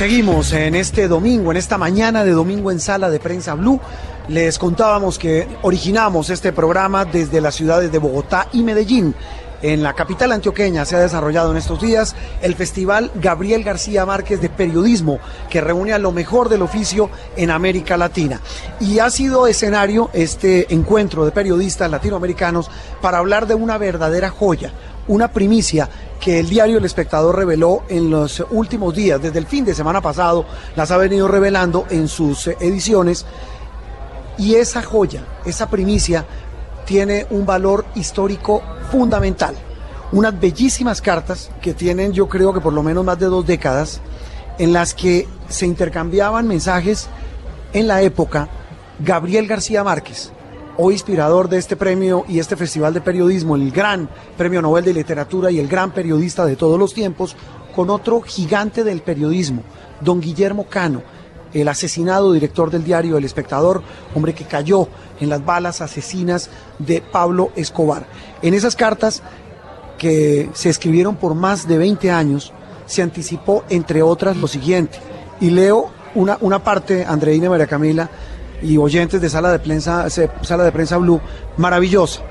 Seguimos en este domingo, en esta mañana de domingo en Sala de Prensa Blue. Les contábamos que originamos este programa desde las ciudades de Bogotá y Medellín. En la capital antioqueña se ha desarrollado en estos días el Festival Gabriel García Márquez de Periodismo, que reúne a lo mejor del oficio en América Latina. Y ha sido escenario este encuentro de periodistas latinoamericanos para hablar de una verdadera joya, una primicia que el diario El Espectador reveló en los últimos días, desde el fin de semana pasado, las ha venido revelando en sus ediciones. Y esa joya, esa primicia, tiene un valor histórico fundamental. Unas bellísimas cartas que tienen, yo creo que por lo menos más de dos décadas, en las que se intercambiaban mensajes en la época Gabriel García Márquez, hoy inspirador de este premio y este festival de periodismo, el gran premio Nobel de Literatura y el gran periodista de todos los tiempos, con otro gigante del periodismo, don Guillermo Cano, el asesinado director del diario El Espectador, hombre que cayó en las balas asesinas de Pablo Escobar. En esas cartas que se escribieron por más de 20 años, se anticipó, entre otras, lo siguiente. Y leo una, una parte, Andreina María Camila, y oyentes de Sala de Prensa, Sala de Prensa Blue, maravillosa.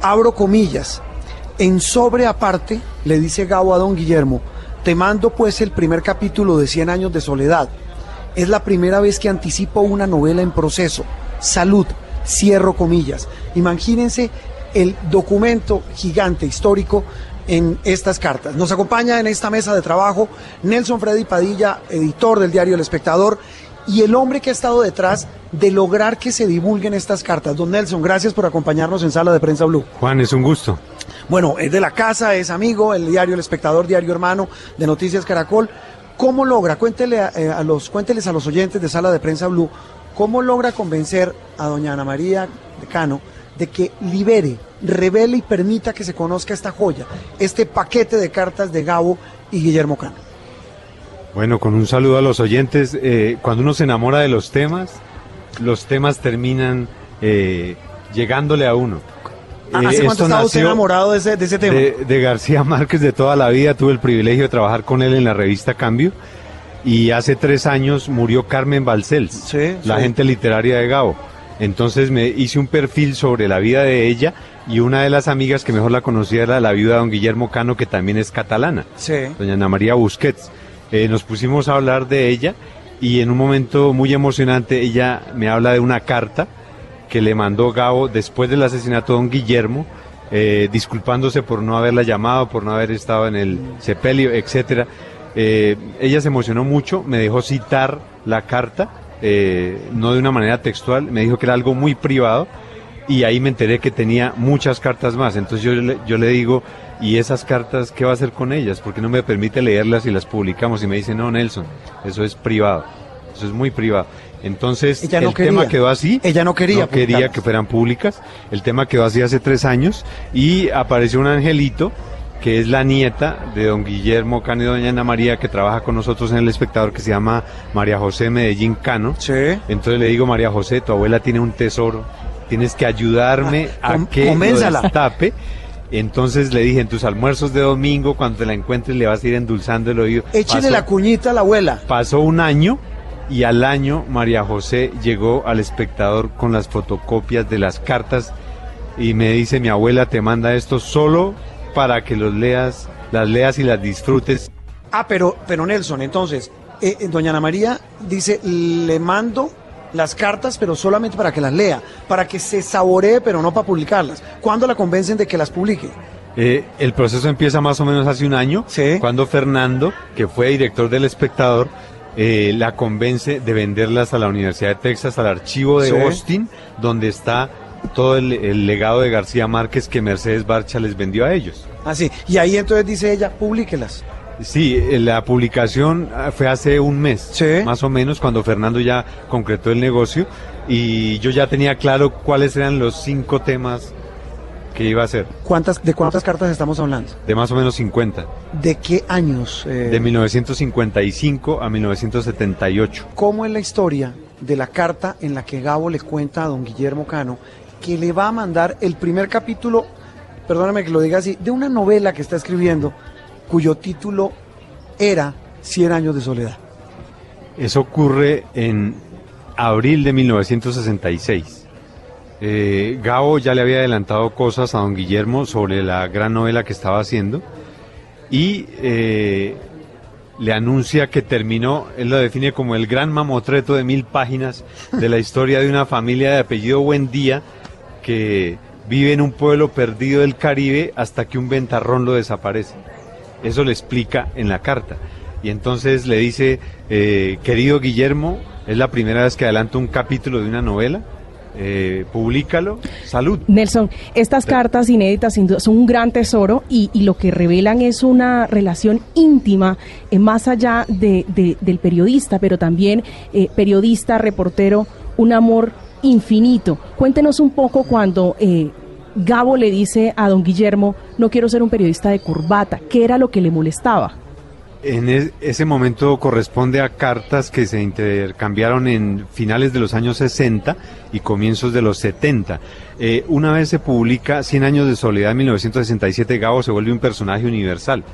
Abro comillas. En sobre aparte, le dice Gabo a don Guillermo, te mando pues el primer capítulo de Cien años de soledad. Es la primera vez que anticipo una novela en proceso. Salud, cierro comillas. Imagínense el documento gigante histórico en estas cartas. Nos acompaña en esta mesa de trabajo Nelson Freddy Padilla, editor del diario El Espectador, y el hombre que ha estado detrás de lograr que se divulguen estas cartas. Don Nelson, gracias por acompañarnos en Sala de Prensa Blue. Juan, es un gusto. Bueno, es de la casa, es amigo, el diario El Espectador, diario hermano de Noticias Caracol. ¿Cómo logra, cuéntele a, eh, a los, cuénteles a los oyentes de Sala de Prensa Blue, cómo logra convencer a doña Ana María de Cano de que libere, revele y permita que se conozca esta joya, este paquete de cartas de Gabo y Guillermo Cano? Bueno, con un saludo a los oyentes. Eh, cuando uno se enamora de los temas, los temas terminan eh, llegándole a uno. ¿Hace Eh, cuánto estaba usted nació enamorado de ese, de ese tema? De, de García Márquez de toda la vida. Tuve el privilegio de trabajar con él en la revista Cambio. Y hace tres años murió Carmen Balcells, Sí, la sí. gente literaria de Gabo. Entonces me hice un perfil sobre la vida de ella y una de las amigas que mejor la conocía era la viuda de don Guillermo Cano, que también es catalana Sí. doña Ana María Busquets. Eh, nos pusimos a hablar de ella y en un momento muy emocionante ella me habla de una carta que le mandó Gabo después del asesinato de don Guillermo, eh, disculpándose por no haberla llamado, por no haber estado en el sepelio, etcétera. Eh, ella se emocionó mucho, me dejó citar la carta, eh, no de una manera textual, me dijo que era algo muy privado y ahí me enteré que tenía muchas cartas más. Entonces yo le, yo le digo, ¿y esas cartas qué va a hacer con ellas? Porque no me permite leerlas y las publicamos. Y me dice, no, Nelson, eso es privado. Eso es muy privado. Entonces Ella no el tema quería. quedó así. Ella no quería No quería que fueran públicas. El tema quedó así hace tres años y apareció un angelito que es la nieta de don Guillermo Cano y doña Ana María, que trabaja con nosotros en El Espectador, que se llama María José Medellín Cano. Sí. Entonces le digo, María José, tu abuela tiene un tesoro, tienes que ayudarme Ah, a que lo destape. Entonces le dije, en tus almuerzos de domingo, cuando te la encuentres, le vas a ir endulzando el oído. Échele Pasó- la cuñita a la abuela. Pasó un año y al año María José llegó al espectador con las fotocopias de las cartas y me dice, mi abuela te manda esto solo para que los leas, las leas y las disfrutes. Ah, pero, pero Nelson, entonces, eh, eh, doña Ana María dice, le mando las cartas, pero solamente para que las lea, para que se saboree, pero no para publicarlas. ¿Cuándo la convencen de que las publique? Eh, el proceso empieza más o menos hace un año, Sí. cuando Fernando, que fue director del espectador, eh, la convence de venderlas a la Universidad de Texas, al archivo de Sí. Austin, donde está todo el, el legado de García Márquez que Mercedes Barcha les vendió a ellos. Así. y ahí entonces dice ella, publíquelas. Sí, eh, la publicación ah, fue hace un mes, Sí. más o menos, cuando Fernando ya concretó el negocio y yo ya tenía claro cuáles eran los cinco temas que iba a hacer, ¿Cuántas, ¿De cuántas cartas estamos hablando? de más o menos 50, ¿De qué años? eh, de 1955 a 1978. ¿Cómo es la historia de la carta en la que Gabo le cuenta a don Guillermo Cano que le va a mandar el primer capítulo, perdóname que lo diga así, de una novela que está escribiendo cuyo título era Cien años de soledad? Eso ocurre en abril de 1966. Eh, Gabo ya le había adelantado cosas a don Guillermo sobre la gran novela que estaba haciendo y eh, le anuncia que terminó, él lo define como el gran mamotreto de mil páginas de la historia de una familia de apellido Buendía que vive en un pueblo perdido del Caribe hasta que un ventarrón lo desaparece. Eso le explica en la carta. Y entonces le dice, eh, querido Guillermo, es la primera vez que adelanto un capítulo de una novela. Eh, públicalo. Salud. Nelson, estas cartas inéditas sin duda son un gran tesoro y, lo que revelan es una relación íntima eh, más allá de, del periodista, pero también eh, periodista, reportero, un amor infinito. Cuéntenos un poco cuando eh, Gabo le dice a don Guillermo, no quiero ser un periodista de corbata, ¿qué era lo que le molestaba? En ese momento corresponde a cartas que se intercambiaron en finales de los años 60 y comienzos de los 70. Eh, una vez se publica Cien años de soledad en 1967, Gabo se vuelve un personaje universal.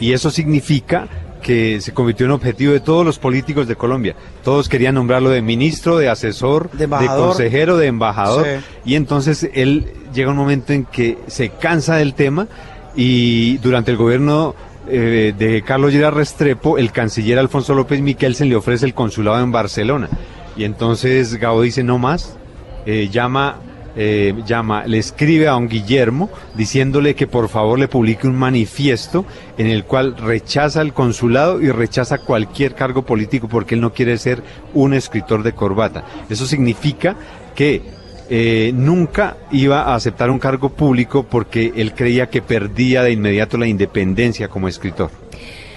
Y eso significa que se convirtió en objetivo de todos los políticos de Colombia. Todos querían nombrarlo de ministro, de asesor, de, consejero, de embajador. Y entonces él llega un momento en que se cansa del tema y durante el gobierno eh, de Carlos Llera Restrepo, el canciller Alfonso López Miquelsen le ofrece el consulado en Barcelona. Y entonces Gabo dice, no más, eh, llama, eh, llama, le escribe a don Guillermo diciéndole que por favor le publique un manifiesto en el cual rechaza el consulado y rechaza cualquier cargo político porque él no quiere ser un escritor de corbata. Eso significa que eh, nunca iba a aceptar un cargo público porque él creía que perdía de inmediato la independencia como escritor.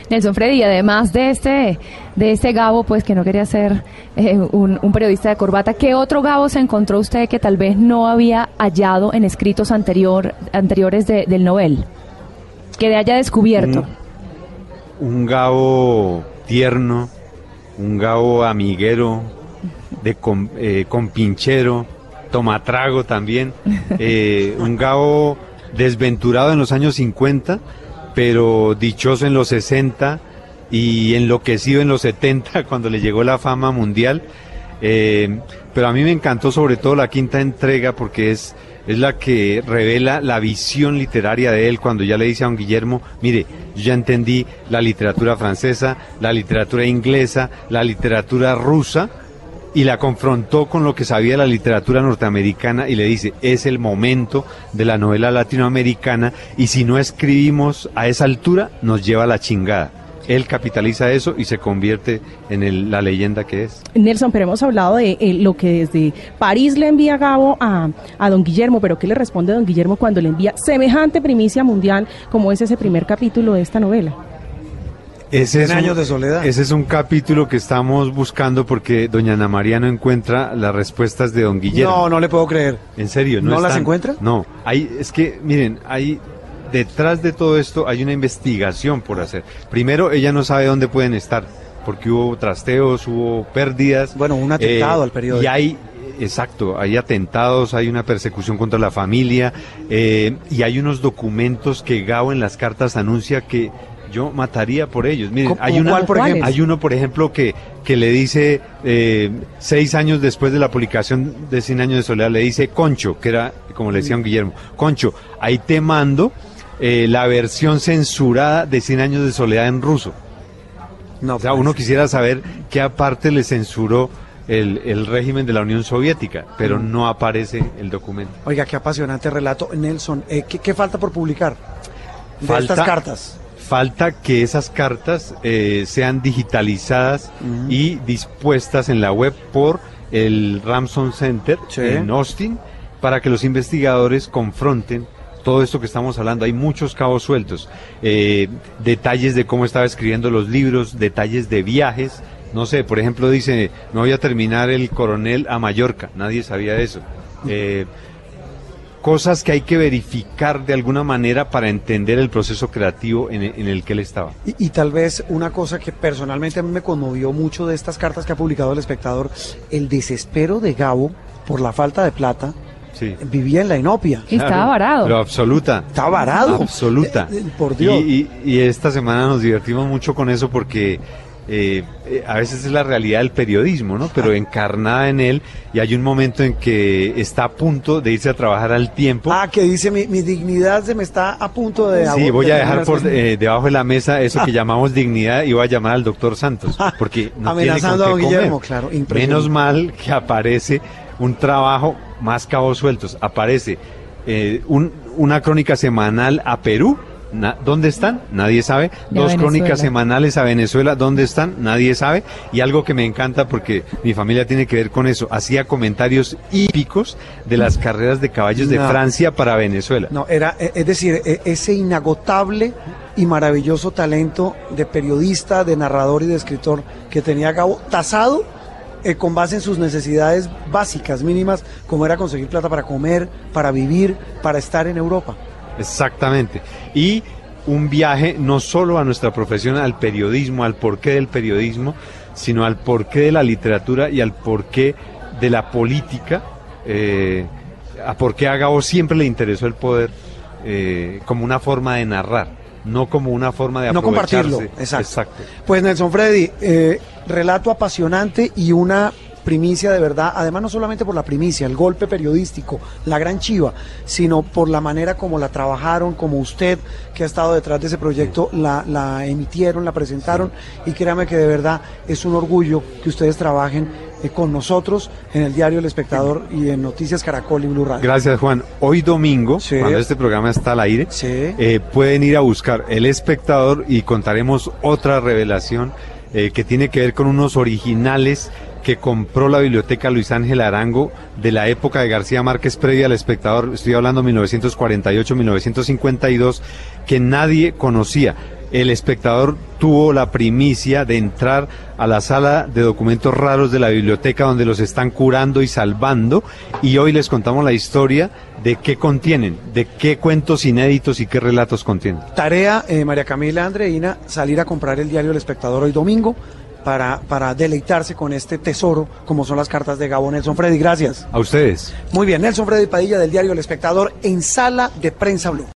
Nelson Freddy, además de este, de este Gabo, pues que no quería ser eh, un, periodista de corbata, ¿qué otro Gabo se encontró usted que tal vez no había hallado en escritos anterior, anteriores del Nobel? Que le haya descubierto. Un, Gabo tierno, un Gabo amiguero, de eh, compinchero, tomatrago también, eh, un Gabo desventurado en los años 50, pero dichoso en los 60 y enloquecido en los 70 cuando le llegó la fama mundial. Eh, pero a mí me encantó sobre todo la quinta entrega porque es, es la que revela la visión literaria de él cuando ya le dice a don Guillermo, mire, yo ya entendí la literatura francesa, la literatura inglesa, la literatura rusa, y la confrontó con lo que sabía la literatura norteamericana y le dice, es el momento de la novela latinoamericana y si no escribimos a esa altura nos lleva a la chingada. Él capitaliza eso y se convierte en la leyenda que es. Nelson, pero hemos hablado de eh, lo que desde París le envía Gabo a, a don Guillermo, pero ¿qué le responde don Guillermo cuando le envía semejante primicia mundial como es ese primer capítulo de esta novela? Ese es años de soledad. Ese es un capítulo que estamos buscando porque doña Ana María no encuentra las respuestas de don Guillermo. No, no le puedo creer. ¿En serio? ¿No, las encuentra? No, hay, es que, miren, hay, detrás de todo esto hay una investigación por hacer. Primero, ella no sabe dónde pueden estar, porque hubo trasteos, hubo pérdidas. Bueno, un atentado eh, al periódico. Y hay Exacto, hay atentados, hay una persecución contra la familia eh, y hay unos documentos que Gao en las cartas anuncia que yo mataría por ellos. Miren, hay, una, por ejemplo? hay uno, por ejemplo, que, que le dice, eh, seis años después de la publicación de Cien años de soledad, le dice Concho, que era, como le decía un Guillermo, Concho, ahí te mando eh, la versión censurada de Cien años de soledad en ruso. No, o sea, uno quisiera saber qué aparte le censuró el, el, régimen de la Unión Soviética, pero mm. no aparece el documento. Oiga, qué apasionante relato. Nelson, eh, ¿qué, falta por publicar de estas cartas? Falta que esas cartas eh, sean digitalizadas y dispuestas en la web por el Ramson Center en Austin para que los investigadores confronten todo esto que estamos hablando. Hay muchos cabos sueltos, eh, detalles de cómo estaba escribiendo los libros, detalles de viajes. No sé, por ejemplo, dice, no voy a terminar el coronel a Mallorca. Nadie sabía eso. Eh, cosas que hay que verificar de alguna manera para entender el proceso creativo en, el que él estaba. Y, tal vez una cosa que personalmente a mí me conmovió mucho de estas cartas que ha publicado el espectador, el desespero de Gabo por la falta de plata. Sí. Vivía en la inopia. estaba varado. Pero absoluta. Estaba varado. Absoluta. Eh, eh, por Dios. Y, y, esta semana nos divertimos mucho con eso porque eh, eh, a veces es la realidad del periodismo, ¿no? Pero encarnada en él y hay un momento en que está a punto de irse a trabajar al tiempo. Ah, que dice mi, mi dignidad se me está a punto de... Sí, voy de a dejar por eh, debajo de la mesa eso que llamamos dignidad y voy a llamar al doctor Santos, porque no tiene Amenazando con a qué Guillermo, comer. claro. Menos mal que aparece un trabajo más cabos sueltos, aparece eh, un- una crónica semanal a Perú. Na- ¿Dónde están? Nadie sabe. Dos Venezuela. crónicas semanales a Venezuela. ¿Dónde están? Nadie sabe. Y algo que me encanta porque mi familia tiene que ver con eso. Hacía comentarios hípicos de las carreras de caballos de. Francia para Venezuela. No, era, eh, es decir, eh, ese inagotable y maravilloso talento de periodista, de narrador y de escritor que tenía Gabo, tasado eh, con base en sus necesidades básicas, mínimas, como era conseguir plata para comer, para vivir, para estar en Europa. Exactamente. Y un viaje no solo a nuestra profesión, al periodismo, al porqué del periodismo, sino al porqué de la literatura y al porqué de la política, eh, a por qué a Gabo siempre le interesó el poder eh, como una forma de narrar, no como una forma de No compartirlo, aprovecharse. exacto. Pues Nelson Freddy, eh, relato apasionante y una primicia de verdad, además no solamente por la primicia, el golpe periodístico, la gran chiva, sino por la manera como la trabajaron, como usted que ha estado detrás de ese proyecto la, la emitieron, la presentaron y créame que de verdad es un orgullo que ustedes trabajen eh, con nosotros en el diario El Espectador y en Noticias Caracol y Blue Radio. Gracias Juan. Hoy domingo, Sí. cuando este programa está al aire, Sí. eh, pueden ir a buscar El Espectador y contaremos otra revelación eh, que tiene que ver con unos originales que compró la biblioteca Luis Ángel Arango de la época de García Márquez previa al espectador, estoy hablando 1948-1952, que nadie conocía. El espectador tuvo la primicia de entrar a la sala de documentos raros de la biblioteca donde los están curando y salvando y hoy les contamos la historia de qué contienen, de qué cuentos inéditos y qué relatos contienen. Tarea, eh, María Camila Andreina, salir a comprar el diario El Espectador hoy domingo para, para deleitarse con este tesoro, como son las cartas de Gabo Nelson Freddy. Gracias. A ustedes. Muy bien, Nelson Freddy Padilla del diario El Espectador en Sala de Prensa Blue.